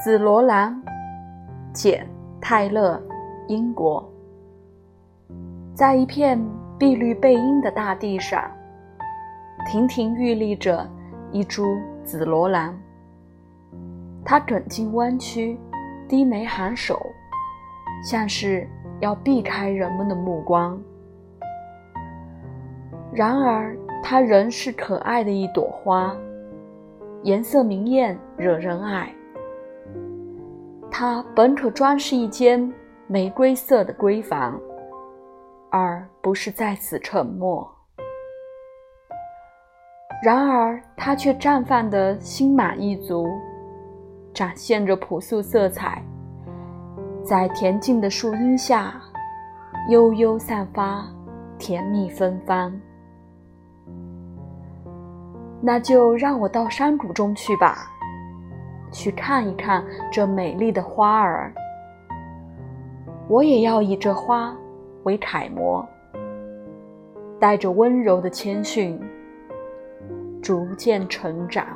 紫罗兰，简·泰勒，英国。在一片碧绿背阴的大地上，亭亭玉立着一株紫罗兰。它梗茎弯曲，低眉含首，像是要避开人们的目光。然而，它仍是可爱的一朵花，颜色明艳，惹人爱。它本可装饰一间玫瑰色的闺房，而不是在此沉默。然而，它却绽放得心满意足，展现着朴素色彩，在恬静的树荫下，悠悠散发甜蜜芬芳。那就让我到山谷中去吧。去看一看这美丽的花儿，我也要以这花为楷模，带着温柔的谦逊，逐渐成长。